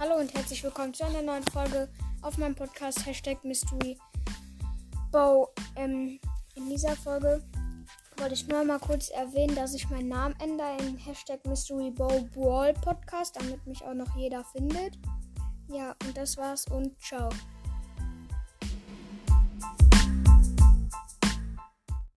Hallo und herzlich willkommen zu einer neuen Folge auf meinem Podcast Hashtag Mystery Bow. Ähm, in dieser Folge wollte ich nur mal kurz erwähnen, dass ich meinen Namen ändere in Hashtag Mystery Bow Brawl Podcast, damit mich auch noch jeder findet. Ja, und das war's und ciao.